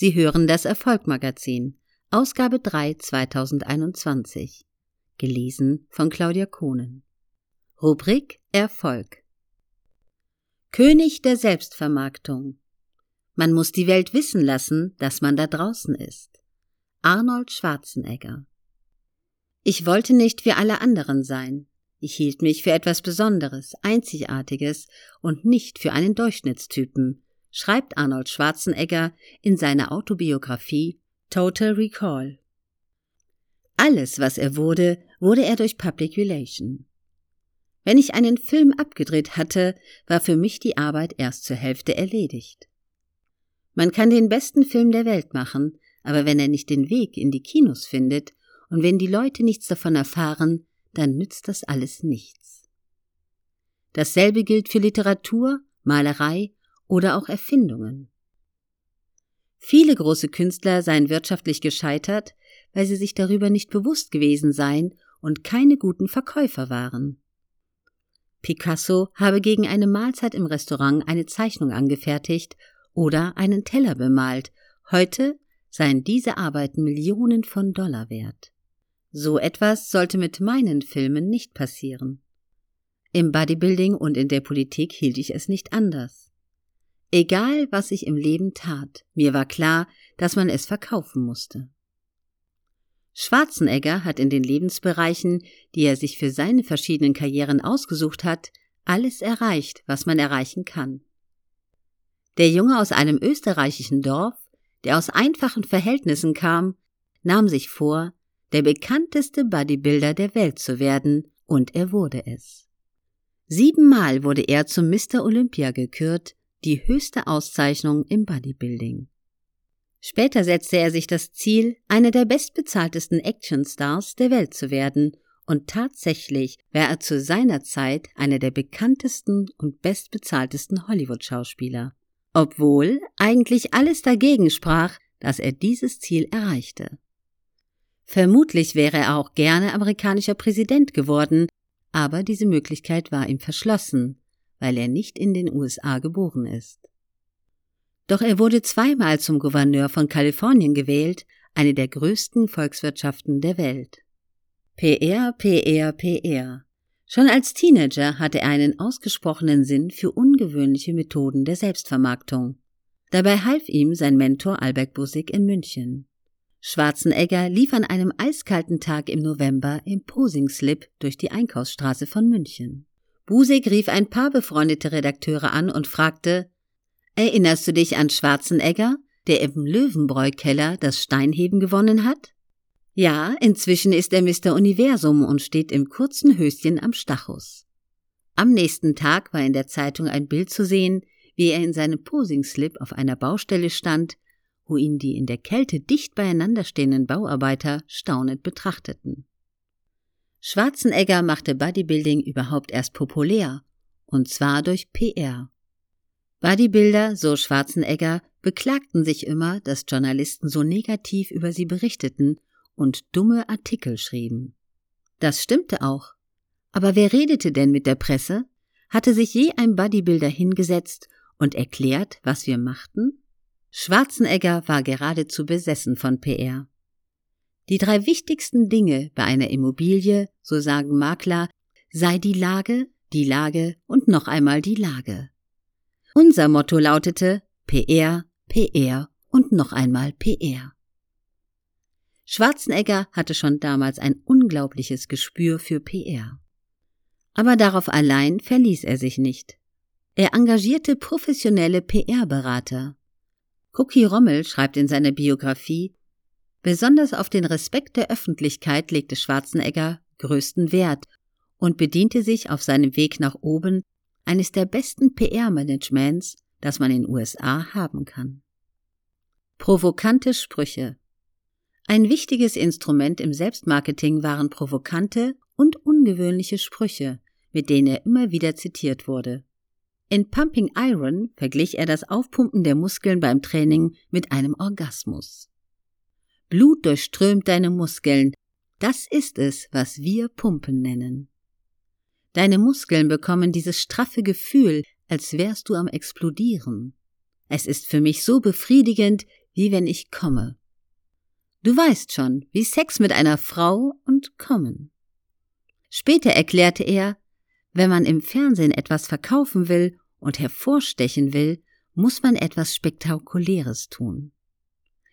Sie hören das Erfolgmagazin, Ausgabe 3 2021. Gelesen von Claudia Kohnen. Rubrik Erfolg. König der Selbstvermarktung. Man muss die Welt wissen lassen, dass man da draußen ist. Arnold Schwarzenegger. Ich wollte nicht wie alle anderen sein. Ich hielt mich für etwas Besonderes, Einzigartiges und nicht für einen Durchschnittstypen, schreibt Arnold Schwarzenegger in seiner Autobiografie Total Recall. Alles, was er wurde, wurde er durch Public Relation. Wenn ich einen Film abgedreht hatte, war für mich die Arbeit erst zur Hälfte erledigt. Man kann den besten Film der Welt machen, aber wenn er nicht den Weg in die Kinos findet und wenn die Leute nichts davon erfahren, dann nützt das alles nichts. Dasselbe gilt für Literatur, Malerei oder auch Erfindungen. Viele große Künstler seien wirtschaftlich gescheitert, weil sie sich darüber nicht bewusst gewesen seien und keine guten Verkäufer waren. Picasso habe gegen eine Mahlzeit im Restaurant eine Zeichnung angefertigt oder einen Teller bemalt. Heute seien diese Arbeiten Millionen von Dollar wert. So etwas sollte mit meinen Filmen nicht passieren. Im Bodybuilding und in der Politik hielt ich es nicht anders. Egal, was ich im Leben tat, mir war klar, dass man es verkaufen musste. Schwarzenegger hat in den Lebensbereichen, die er sich für seine verschiedenen Karrieren ausgesucht hat, alles erreicht, was man erreichen kann. Der Junge aus einem österreichischen Dorf, der aus einfachen Verhältnissen kam, nahm sich vor, der bekannteste Bodybuilder der Welt zu werden, und er wurde es. Siebenmal wurde er zum Mr. Olympia gekürt, die höchste Auszeichnung im Bodybuilding. Später setzte er sich das Ziel, einer der bestbezahltesten Actionstars der Welt zu werden, und tatsächlich war er zu seiner Zeit einer der bekanntesten und bestbezahltesten Hollywood-Schauspieler, obwohl eigentlich alles dagegen sprach, dass er dieses Ziel erreichte. Vermutlich wäre er auch gerne amerikanischer Präsident geworden, aber diese Möglichkeit war ihm verschlossen, weil er nicht in den USA geboren ist. Doch er wurde zweimal zum Gouverneur von Kalifornien gewählt, eine der größten Volkswirtschaften der Welt. PR, PR, PR. Schon als Teenager hatte er einen ausgesprochenen Sinn für ungewöhnliche Methoden der Selbstvermarktung. Dabei half ihm sein Mentor Albert Busig in München. Schwarzenegger lief an einem eiskalten Tag im November im Posing-Slip durch die Einkaufsstraße von München. Busek rief ein paar befreundete Redakteure an und fragte, Erinnerst du dich an Schwarzenegger, der im Löwenbräu-Keller das Steinheben gewonnen hat? Ja, inzwischen ist er Mr. Universum und steht im kurzen Höschen am Stachus. Am nächsten Tag war in der Zeitung ein Bild zu sehen, wie er in seinem Posing-Slip auf einer Baustelle stand, wo ihn die in der Kälte dicht beieinander stehenden Bauarbeiter staunend betrachteten. Schwarzenegger machte Bodybuilding überhaupt erst populär, und zwar durch PR. Bodybuilder, so Schwarzenegger, beklagten sich immer, dass Journalisten so negativ über sie berichteten und dumme Artikel schrieben. Das stimmte auch. Aber wer redete denn mit der Presse? Hatte sich je ein Bodybuilder hingesetzt und erklärt, was wir machten? Schwarzenegger war geradezu besessen von PR. Die drei wichtigsten Dinge bei einer Immobilie, so sagen Makler, sei die Lage, die Lage und noch einmal die Lage. Unser Motto lautete PR, PR und noch einmal PR. Schwarzenegger hatte schon damals ein unglaubliches Gespür für PR. Aber darauf allein verließ er sich nicht. Er engagierte professionelle PR-Berater. Cookie Rommel schreibt in seiner Biografie, Besonders auf den Respekt der Öffentlichkeit legte Schwarzenegger größten Wert und bediente sich auf seinem Weg nach oben eines der besten PR-Managements, das man in USA haben kann. Provokante Sprüche Ein wichtiges Instrument im Selbstmarketing waren provokante und ungewöhnliche Sprüche, mit denen er immer wieder zitiert wurde. In Pumping Iron verglich er das Aufpumpen der Muskeln beim Training mit einem Orgasmus. Blut durchströmt deine Muskeln. Das ist es, was wir Pumpen nennen. Deine Muskeln bekommen dieses straffe Gefühl, als wärst du am explodieren. Es ist für mich so befriedigend, wie wenn ich komme. Du weißt schon, wie Sex mit einer Frau und kommen. Später erklärte er, wenn man im Fernsehen etwas verkaufen will und hervorstechen will, muss man etwas Spektakuläres tun.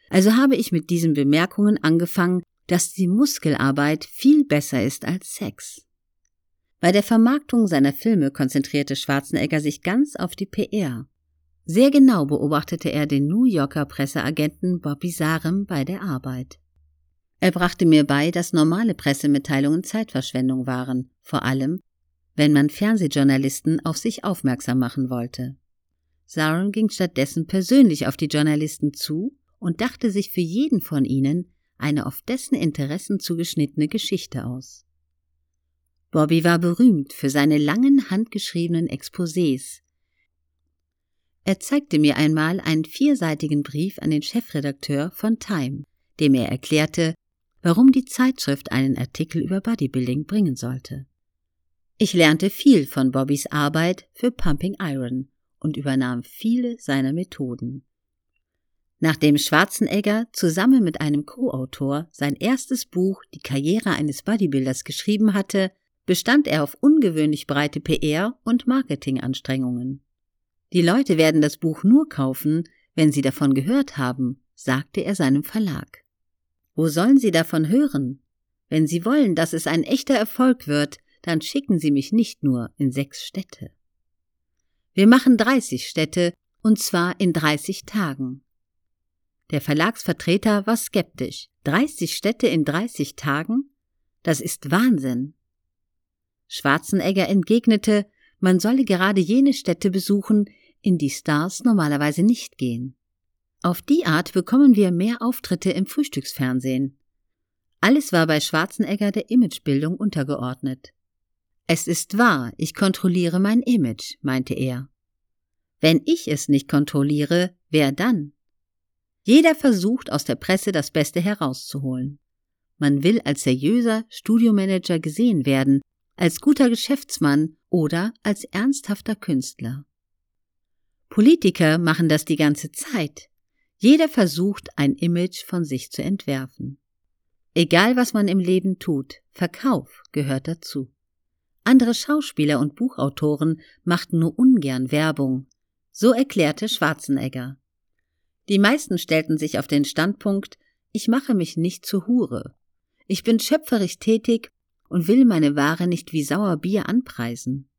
Also habe ich mit diesen Bemerkungen angefangen, dass die Muskelarbeit viel besser ist als Sex. Bei der Vermarktung seiner Filme konzentrierte Schwarzenegger sich ganz auf die PR. Sehr genau beobachtete er den New Yorker Presseagenten Bobby Sarem bei der Arbeit. Er brachte mir bei, dass normale Pressemitteilungen Zeitverschwendung waren, vor allem, wenn man Fernsehjournalisten auf sich aufmerksam machen wollte. Sarem ging stattdessen persönlich auf die Journalisten zu und dachte sich für jeden von ihnen eine auf dessen Interessen zugeschnittene Geschichte aus. Bobby war berühmt für seine langen handgeschriebenen Exposés, er zeigte mir einmal einen vierseitigen Brief an den Chefredakteur von Time, dem er erklärte, warum die Zeitschrift einen Artikel über Bodybuilding bringen sollte. Ich lernte viel von Bobbys Arbeit für Pumping Iron und übernahm viele seiner Methoden. Nachdem Schwarzenegger zusammen mit einem Co-Autor sein erstes Buch Die Karriere eines Bodybuilders geschrieben hatte, bestand er auf ungewöhnlich breite PR- und Marketinganstrengungen. Die Leute werden das Buch nur kaufen, wenn sie davon gehört haben, sagte er seinem Verlag. Wo sollen sie davon hören? Wenn sie wollen, dass es ein echter Erfolg wird, dann schicken sie mich nicht nur in sechs Städte. Wir machen 30 Städte, und zwar in 30 Tagen. Der Verlagsvertreter war skeptisch. 30 Städte in 30 Tagen? Das ist Wahnsinn. Schwarzenegger entgegnete, man solle gerade jene Städte besuchen, in die Stars normalerweise nicht gehen. Auf die Art bekommen wir mehr Auftritte im Frühstücksfernsehen. Alles war bei Schwarzenegger der Imagebildung untergeordnet. Es ist wahr, ich kontrolliere mein Image, meinte er. Wenn ich es nicht kontrolliere, wer dann? Jeder versucht aus der Presse das Beste herauszuholen. Man will als seriöser Studiomanager gesehen werden, als guter Geschäftsmann oder als ernsthafter Künstler. Politiker machen das die ganze Zeit. Jeder versucht, ein Image von sich zu entwerfen. Egal was man im Leben tut, Verkauf gehört dazu. Andere Schauspieler und Buchautoren machten nur ungern Werbung. So erklärte Schwarzenegger. Die meisten stellten sich auf den Standpunkt, ich mache mich nicht zur Hure. Ich bin schöpferisch tätig und will meine Ware nicht wie Sauerbier anpreisen.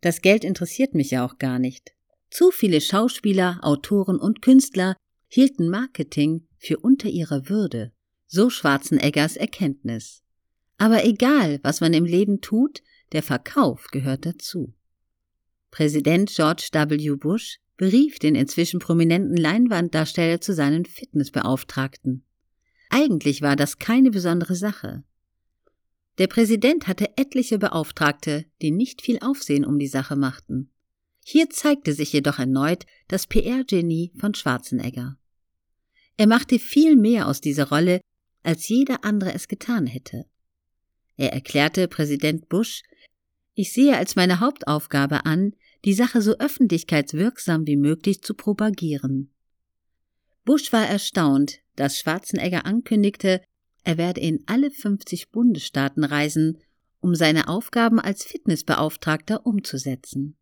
Das Geld interessiert mich ja auch gar nicht. Zu viele Schauspieler, Autoren und Künstler hielten Marketing für unter ihrer Würde, so Schwarzeneggers Erkenntnis. Aber egal, was man im Leben tut, der Verkauf gehört dazu. Präsident George W. Bush berief den inzwischen prominenten Leinwanddarsteller zu seinen Fitnessbeauftragten. Eigentlich war das keine besondere Sache. Der Präsident hatte etliche Beauftragte, die nicht viel Aufsehen um die Sache machten. Hier zeigte sich jedoch erneut das PR-Genie von Schwarzenegger. Er machte viel mehr aus dieser Rolle, als jeder andere es getan hätte. Er erklärte Präsident Bush, ich sehe als meine Hauptaufgabe an, die Sache so öffentlichkeitswirksam wie möglich zu propagieren. Bush war erstaunt, dass Schwarzenegger ankündigte, er werde in alle 50 Bundesstaaten reisen, um seine Aufgaben als Fitnessbeauftragter umzusetzen.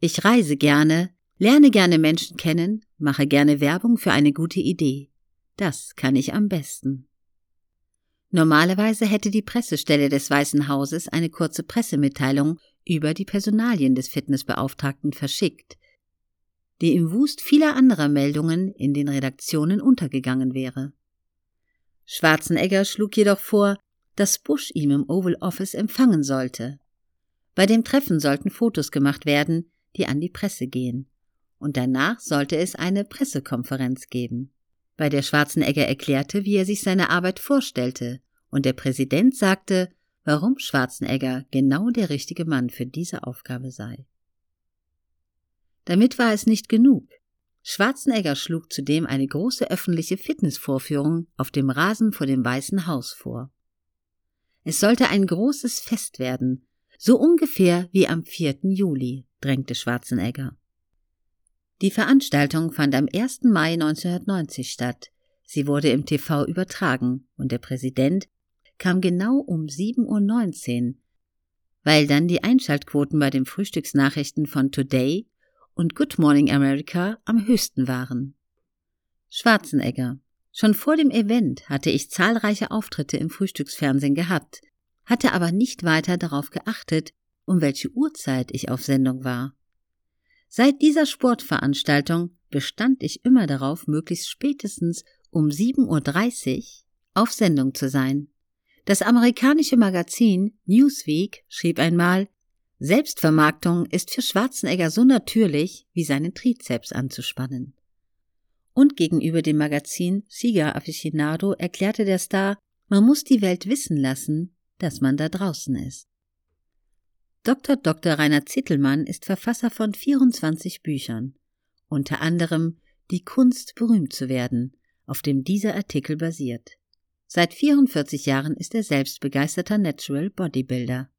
Ich reise gerne, lerne gerne Menschen kennen, mache gerne Werbung für eine gute Idee. Das kann ich am besten. Normalerweise hätte die Pressestelle des Weißen Hauses eine kurze Pressemitteilung über die Personalien des Fitnessbeauftragten verschickt, die im Wust vieler anderer Meldungen in den Redaktionen untergegangen wäre. Schwarzenegger schlug jedoch vor, dass Bush ihm im Oval Office empfangen sollte. Bei dem Treffen sollten Fotos gemacht werden, die an die Presse gehen. Und danach sollte es eine Pressekonferenz geben, bei der Schwarzenegger erklärte, wie er sich seine Arbeit vorstellte, und der Präsident sagte, warum Schwarzenegger genau der richtige Mann für diese Aufgabe sei. Damit war es nicht genug. Schwarzenegger schlug zudem eine große öffentliche Fitnessvorführung auf dem Rasen vor dem Weißen Haus vor. Es sollte ein großes Fest werden, so ungefähr wie am 4. Juli, drängte Schwarzenegger. Die Veranstaltung fand am 1. Mai 1990 statt. Sie wurde im TV übertragen und der Präsident kam genau um 7.19 Uhr, weil dann die Einschaltquoten bei den Frühstücksnachrichten von Today und Good Morning America am höchsten waren. Schwarzenegger. Schon vor dem Event hatte ich zahlreiche Auftritte im Frühstücksfernsehen gehabt, hatte aber nicht weiter darauf geachtet, um welche Uhrzeit ich auf Sendung war. Seit dieser Sportveranstaltung bestand ich immer darauf, möglichst spätestens um 7.30 Uhr auf Sendung zu sein. Das amerikanische Magazin Newsweek schrieb einmal, Selbstvermarktung ist für Schwarzenegger so natürlich, wie seinen Trizeps anzuspannen. Und gegenüber dem Magazin Cigar Aficionado erklärte der Star, man muss die Welt wissen lassen, dass man da draußen ist. Dr. Dr. Rainer Zittelmann ist Verfasser von 24 Büchern, unter anderem Die Kunst berühmt zu werden, auf dem dieser Artikel basiert. Seit 44 Jahren ist er selbst begeisterter Natural Bodybuilder.